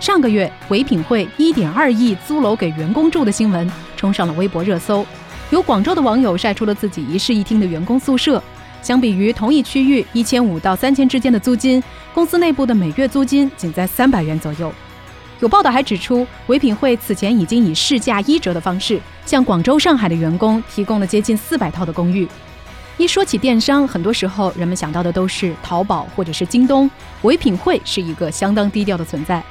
上个月，唯品会一点二亿租楼给员工住的新闻冲上了微博热搜，有广州的网友晒出了自己一室一厅的员工宿舍。相比于同一区域一千五到三千之间的租金，公司内部的每月租金仅在三百元左右。有报道还指出，唯品会此前已经以市价一折的方式，向广州、上海的员工提供了接近四百套的公寓。一说起电商，很多时候人们想到的都是淘宝或者是京东，唯品会是一个相当低调的存在。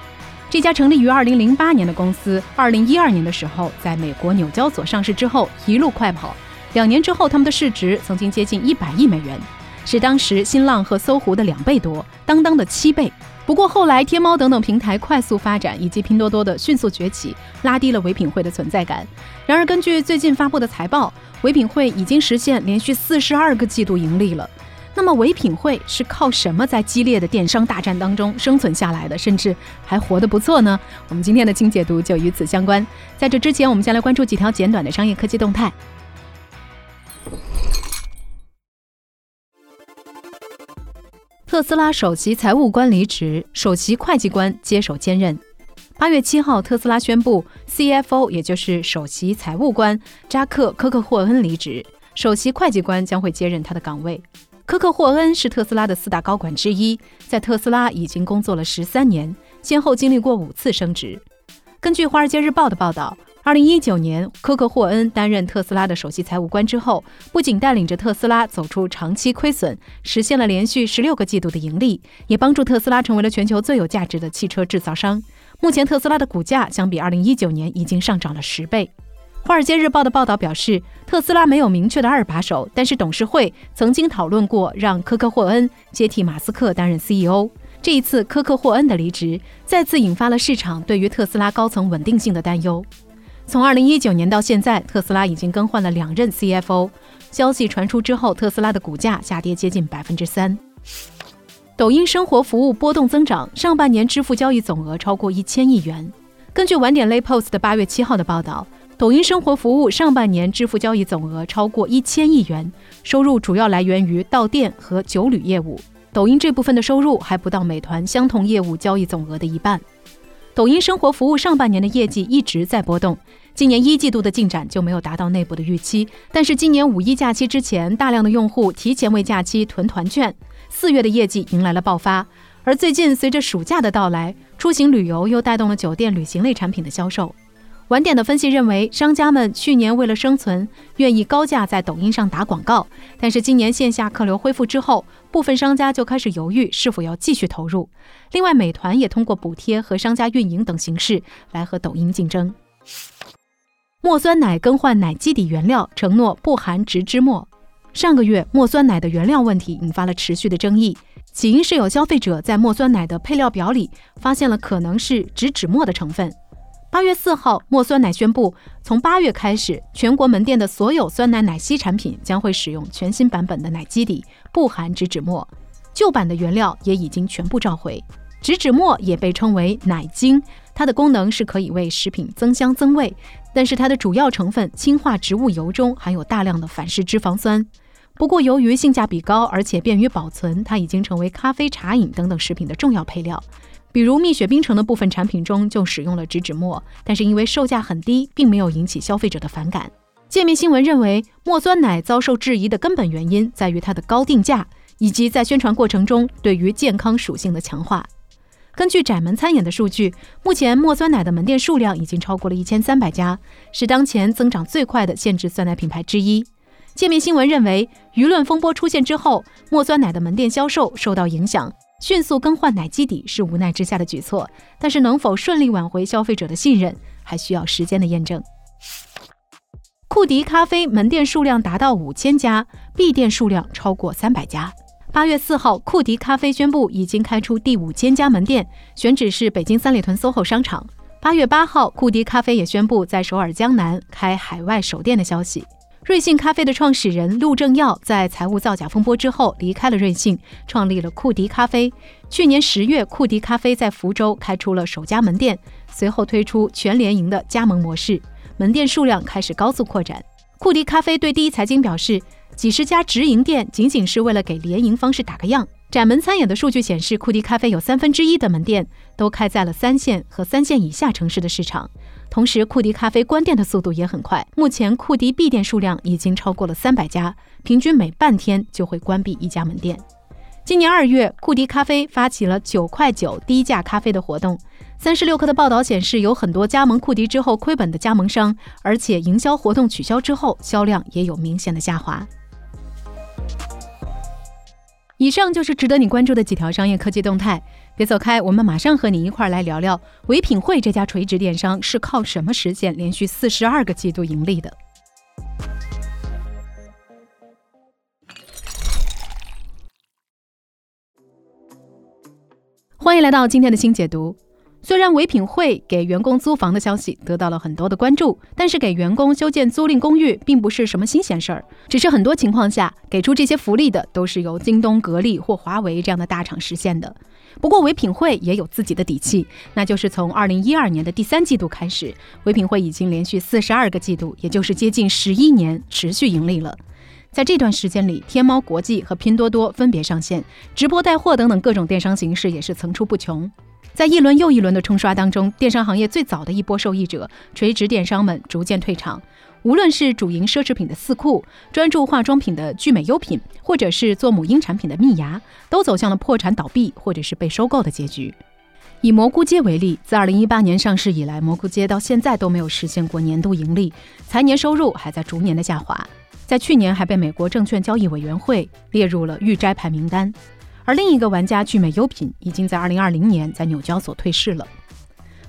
这家成立于二零零八年的公司，二零一二年的时候在美国纽交所上市之后，一路快跑。两年之后，他们的市值曾经接近一百亿美元，是当时新浪和搜狐的两倍多，当当的七倍。不过后来，天猫等等平台快速发展，以及拼多多的迅速崛起，拉低了唯品会的存在感。然而，根据最近发布的财报，唯品会已经实现连续四十二个季度盈利了。那么，唯品会是靠什么在激烈的电商大战当中生存下来的，甚至还活得不错呢？我们今天的精解读就与此相关。在这之前，我们先来关注几条简短的商业科技动态。特斯拉首席财务官离职，首席会计官接手兼任。八月七号，特斯拉宣布 CFO，也就是首席财务官扎克·科克霍恩离职，首席会计官将会接任他的岗位。科克霍恩是特斯拉的四大高管之一，在特斯拉已经工作了十三年，先后经历过五次升职。根据《华尔街日报》的报道。二零一九年，科克霍恩担任特斯拉的首席财务官之后，不仅带领着特斯拉走出长期亏损，实现了连续十六个季度的盈利，也帮助特斯拉成为了全球最有价值的汽车制造商。目前，特斯拉的股价相比二零一九年已经上涨了十倍。《华尔街日报》的报道表示，特斯拉没有明确的二把手，但是董事会曾经讨论过让科克霍恩接替马斯克担任 CEO。这一次，科克霍恩的离职再次引发了市场对于特斯拉高层稳定性的担忧。从二零一九年到现在，特斯拉已经更换了两任 CFO。消息传出之后，特斯拉的股价下跌接近百分之三。抖音生活服务波动增长，上半年支付交易总额超过一千亿元。根据晚点 Lay Post 的八月七号的报道，抖音生活服务上半年支付交易总额超过一千亿元，收入主要来源于到店和酒旅业务。抖音这部分的收入还不到美团相同业务交易总额的一半。抖音生活服务上半年的业绩一直在波动，今年一季度的进展就没有达到内部的预期。但是今年五一假期之前，大量的用户提前为假期囤团券，四月的业绩迎来了爆发。而最近随着暑假的到来，出行旅游又带动了酒店旅行类产品的销售。晚点的分析认为，商家们去年为了生存，愿意高价在抖音上打广告。但是今年线下客流恢复之后，部分商家就开始犹豫是否要继续投入。另外，美团也通过补贴和商家运营等形式来和抖音竞争。墨酸奶更换奶基底原料，承诺不含植脂末。上个月，墨酸奶的原料问题引发了持续的争议，起因是有消费者在墨酸奶的配料表里发现了可能是植脂末的成分。八月四号，墨酸奶宣布，从八月开始，全国门店的所有酸奶奶昔产品将会使用全新版本的奶基底，不含植脂末。旧版的原料也已经全部召回。植脂末也被称为奶精，它的功能是可以为食品增香增味，但是它的主要成分氢化植物油中含有大量的反式脂肪酸。不过，由于性价比高，而且便于保存，它已经成为咖啡、茶饮等等食品的重要配料。比如蜜雪冰城的部分产品中就使用了植脂末，但是因为售价很低，并没有引起消费者的反感。界面新闻认为，墨酸奶遭受质疑的根本原因在于它的高定价，以及在宣传过程中对于健康属性的强化。根据窄门餐饮的数据，目前墨酸奶的门店数量已经超过了一千三百家，是当前增长最快的限制酸奶品牌之一。界面新闻认为，舆论风波出现之后，墨酸奶的门店销售受到影响。迅速更换奶基底是无奈之下的举措，但是能否顺利挽回消费者的信任，还需要时间的验证。库迪咖啡门店数量达到五千家，闭店数量超过三百家。八月四号，库迪咖啡宣布已经开出第五千家门店，选址是北京三里屯 SOHO 商场。八月八号，库迪咖啡也宣布在首尔江南开海外首店的消息。瑞幸咖啡的创始人陆正耀在财务造假风波之后离开了瑞幸，创立了库迪咖啡。去年十月，库迪咖啡在福州开出了首家门店，随后推出全联营的加盟模式，门店数量开始高速扩展。库迪咖啡对第一财经表示，几十家直营店仅仅是为了给联营方式打个样。展门餐饮的数据显示，库迪咖啡有三分之一的门店都开在了三线和三线以下城市的市场。同时，库迪咖啡关店的速度也很快，目前库迪闭店数量已经超过了三百家，平均每半天就会关闭一家门店。今年二月，库迪咖啡发起了九块九低价咖啡的活动。三十六氪的报道显示，有很多加盟库迪之后亏本的加盟商，而且营销活动取消之后，销量也有明显的下滑。以上就是值得你关注的几条商业科技动态，别走开，我们马上和你一块儿来聊聊唯品会这家垂直电商是靠什么实现连续四十二个季度盈利的。欢迎来到今天的新解读。虽然唯品会给员工租房的消息得到了很多的关注，但是给员工修建租赁公寓并不是什么新鲜事儿。只是很多情况下，给出这些福利的都是由京东、格力或华为这样的大厂实现的。不过，唯品会也有自己的底气，那就是从二零一二年的第三季度开始，唯品会已经连续四十二个季度，也就是接近十一年持续盈利了。在这段时间里，天猫国际和拼多多分别上线，直播带货等等各种电商形式也是层出不穷。在一轮又一轮的冲刷当中，电商行业最早的一波受益者——垂直电商们逐渐退场。无论是主营奢侈品的四库，专注化妆品的聚美优品，或者是做母婴产品的蜜芽，都走向了破产倒闭或者是被收购的结局。以蘑菇街为例，自2018年上市以来，蘑菇街到现在都没有实现过年度盈利，财年收入还在逐年的下滑，在去年还被美国证券交易委员会列入了预摘牌名单。而另一个玩家聚美优品已经在二零二零年在纽交所退市了。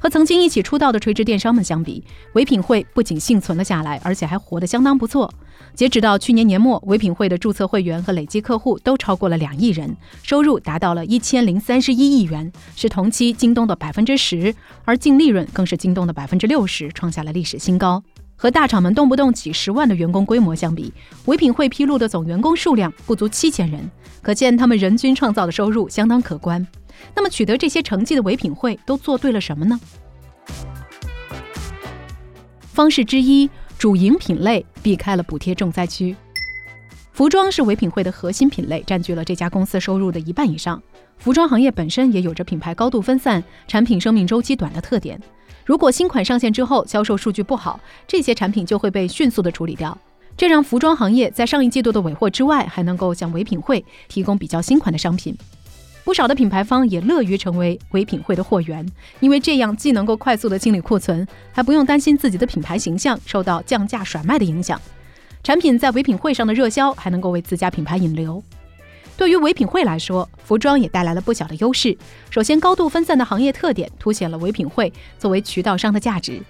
和曾经一起出道的垂直电商们相比，唯品会不仅幸存了下来，而且还活得相当不错。截止到去年年末，唯品会的注册会员和累计客户都超过了两亿人，收入达到了一千零三十一亿元，是同期京东的百分之十，而净利润更是京东的百分之六十，创下了历史新高。和大厂们动不动几十万的员工规模相比，唯品会披露的总员工数量不足七千人，可见他们人均创造的收入相当可观。那么，取得这些成绩的唯品会都做对了什么呢？方式之一，主营品类避开了补贴重灾区。服装是唯品会的核心品类，占据了这家公司收入的一半以上。服装行业本身也有着品牌高度分散、产品生命周期短的特点。如果新款上线之后销售数据不好，这些产品就会被迅速的处理掉，这让服装行业在上一季度的尾货之外，还能够向唯品会提供比较新款的商品。不少的品牌方也乐于成为唯品会的货源，因为这样既能够快速的清理库存，还不用担心自己的品牌形象受到降价甩卖的影响。产品在唯品会上的热销，还能够为自家品牌引流。对于唯品会来说，服装也带来了不小的优势。首先，高度分散的行业特点凸显了唯品会作为渠道商的价值。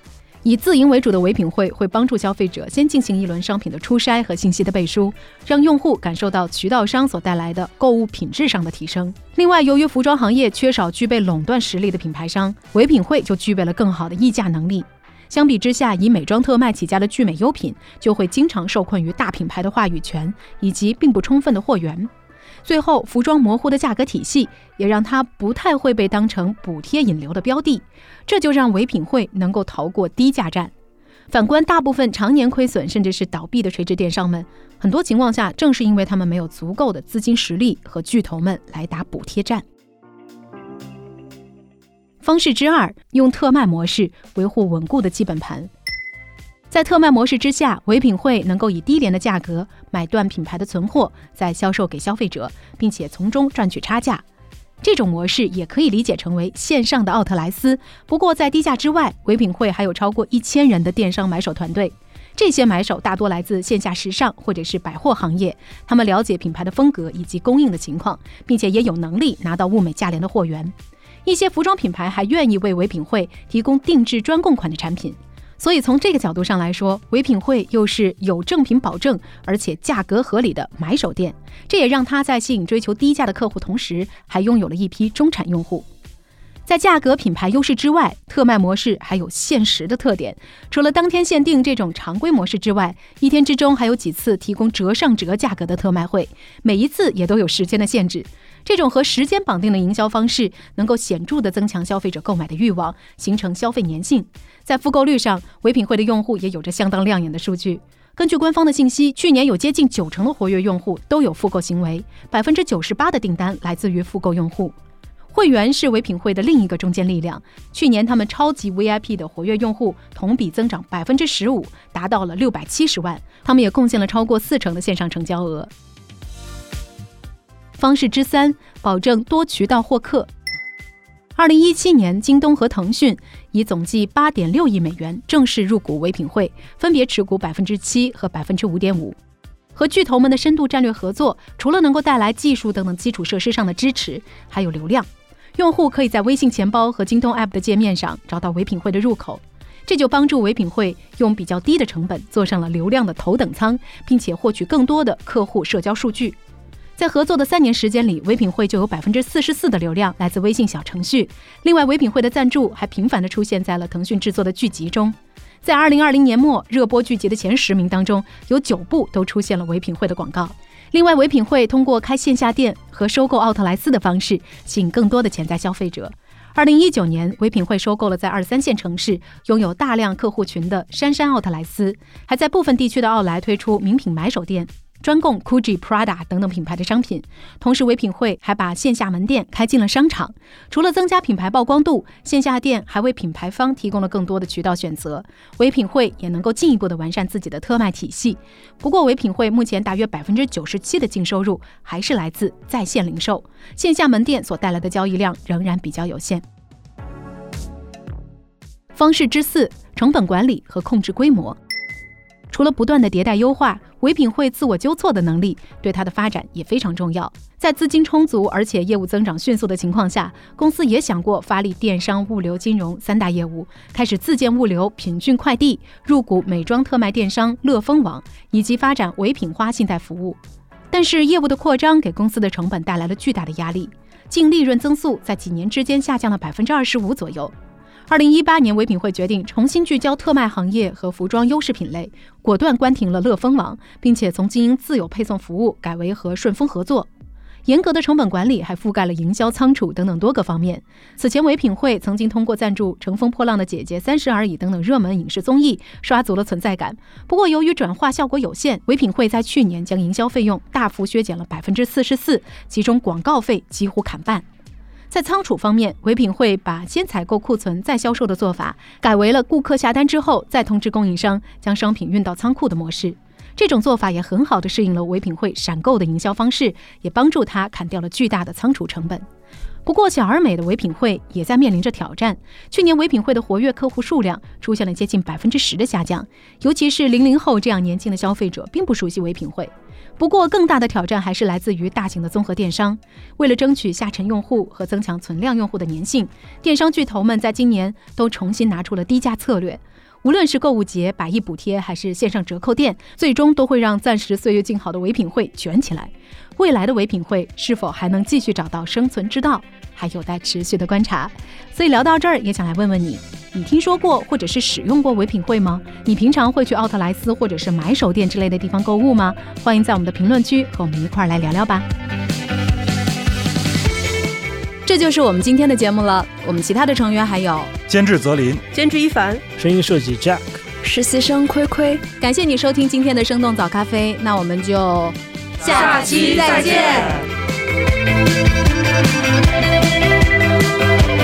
以自营为主的唯品会会帮助消费者先进行一轮商品的初筛和信息的背书，让用户感受到渠道商所带来的购物品质上的提升。另外，由于服装行业缺少具备垄断实力的品牌商，唯品会就具备了更好的议价能力。相比之下，以美妆特卖起家的聚美优品就会经常受困于大品牌的话语权以及并不充分的货源。最后，服装模糊的价格体系也让它不太会被当成补贴引流的标的，这就让唯品会能够逃过低价战。反观大部分常年亏损甚至是倒闭的垂直电商们，很多情况下正是因为他们没有足够的资金实力和巨头们来打补贴战。方式之二，用特卖模式维护稳固的基本盘。在特卖模式之下，唯品会能够以低廉的价格买断品牌的存货，再销售给消费者，并且从中赚取差价。这种模式也可以理解成为线上的奥特莱斯。不过，在低价之外，唯品会还有超过一千人的电商买手团队。这些买手大多来自线下时尚或者是百货行业，他们了解品牌的风格以及供应的情况，并且也有能力拿到物美价廉的货源。一些服装品牌还愿意为唯品会提供定制专供款的产品。所以从这个角度上来说，唯品会又是有正品保证，而且价格合理的买手店，这也让他在吸引追求低价的客户同时，还拥有了一批中产用户。在价格品牌优势之外，特卖模式还有限时的特点。除了当天限定这种常规模式之外，一天之中还有几次提供折上折价格的特卖会，每一次也都有时间的限制。这种和时间绑定的营销方式，能够显著地增强消费者购买的欲望，形成消费粘性。在复购率上，唯品会的用户也有着相当亮眼的数据。根据官方的信息，去年有接近九成的活跃用户都有复购行为，百分之九十八的订单来自于复购用户。会员是唯品会的另一个中坚力量。去年他们超级 VIP 的活跃用户同比增长百分之十五，达到了六百七十万。他们也贡献了超过四成的线上成交额。方式之三，保证多渠道获客。二零一七年，京东和腾讯以总计八点六亿美元正式入股唯品会，分别持股百分之七和百分之五点五。和巨头们的深度战略合作，除了能够带来技术等等基础设施上的支持，还有流量。用户可以在微信钱包和京东 App 的界面上找到唯品会的入口，这就帮助唯品会用比较低的成本坐上了流量的头等舱，并且获取更多的客户社交数据。在合作的三年时间里，唯品会就有百分之四十四的流量来自微信小程序。另外，唯品会的赞助还频繁地出现在了腾讯制作的剧集中。在二零二零年末，热播剧集的前十名当中，有九部都出现了唯品会的广告。另外，唯品会通过开线下店和收购奥特莱斯的方式，吸引更多的潜在消费者。二零一九年，唯品会收购了在二三线城市拥有大量客户群的杉杉奥特莱斯，还在部分地区的奥莱推出名品买手店。专供 Gucci、Prada 等等品牌的商品。同时，唯品会还把线下门店开进了商场。除了增加品牌曝光度，线下店还为品牌方提供了更多的渠道选择。唯品会也能够进一步的完善自己的特卖体系。不过，唯品会目前大约百分之九十七的净收入还是来自在线零售，线下门店所带来的交易量仍然比较有限。方式之四：成本管理和控制规模。除了不断的迭代优化，唯品会自我纠错的能力对它的发展也非常重要。在资金充足而且业务增长迅速的情况下，公司也想过发力电商、物流、金融三大业务，开始自建物流、品骏快递，入股美妆特卖电商乐蜂网，以及发展唯品花信贷服务。但是业务的扩张给公司的成本带来了巨大的压力，净利润增速在几年之间下降了百分之二十五左右。二零一八年，唯品会决定重新聚焦特卖行业和服装优势品类，果断关停了乐蜂网，并且从经营自有配送服务改为和顺丰合作。严格的成本管理还覆盖了营销、仓储等等多个方面。此前，唯品会曾经通过赞助《乘风破浪的姐姐》《三十而已》等等热门影视综艺，刷足了存在感。不过，由于转化效果有限，唯品会在去年将营销费用大幅削减了百分之四十四，其中广告费几乎砍半。在仓储方面，唯品会把先采购库存再销售的做法，改为了顾客下单之后再通知供应商将商品运到仓库的模式。这种做法也很好的适应了唯品会闪购的营销方式，也帮助他砍掉了巨大的仓储成本。不过，小而美的唯品会也在面临着挑战。去年，唯品会的活跃客户数量出现了接近百分之十的下降，尤其是零零后这样年轻的消费者并不熟悉唯品会。不过，更大的挑战还是来自于大型的综合电商。为了争取下沉用户和增强存量用户的粘性，电商巨头们在今年都重新拿出了低价策略。无论是购物节、百亿补贴，还是线上折扣店，最终都会让暂时岁月静好的唯品会卷起来。未来的唯品会是否还能继续找到生存之道，还有待持续的观察。所以聊到这儿，也想来问问你：你听说过或者是使用过唯品会吗？你平常会去奥特莱斯或者是买手店之类的地方购物吗？欢迎在我们的评论区和我们一块儿来聊聊吧。这就是我们今天的节目了。我们其他的成员还有监制泽林，监制一凡，声音设计 Jack，实习生亏亏。感谢你收听今天的生动早咖啡，那我们就下期再见。Thank you.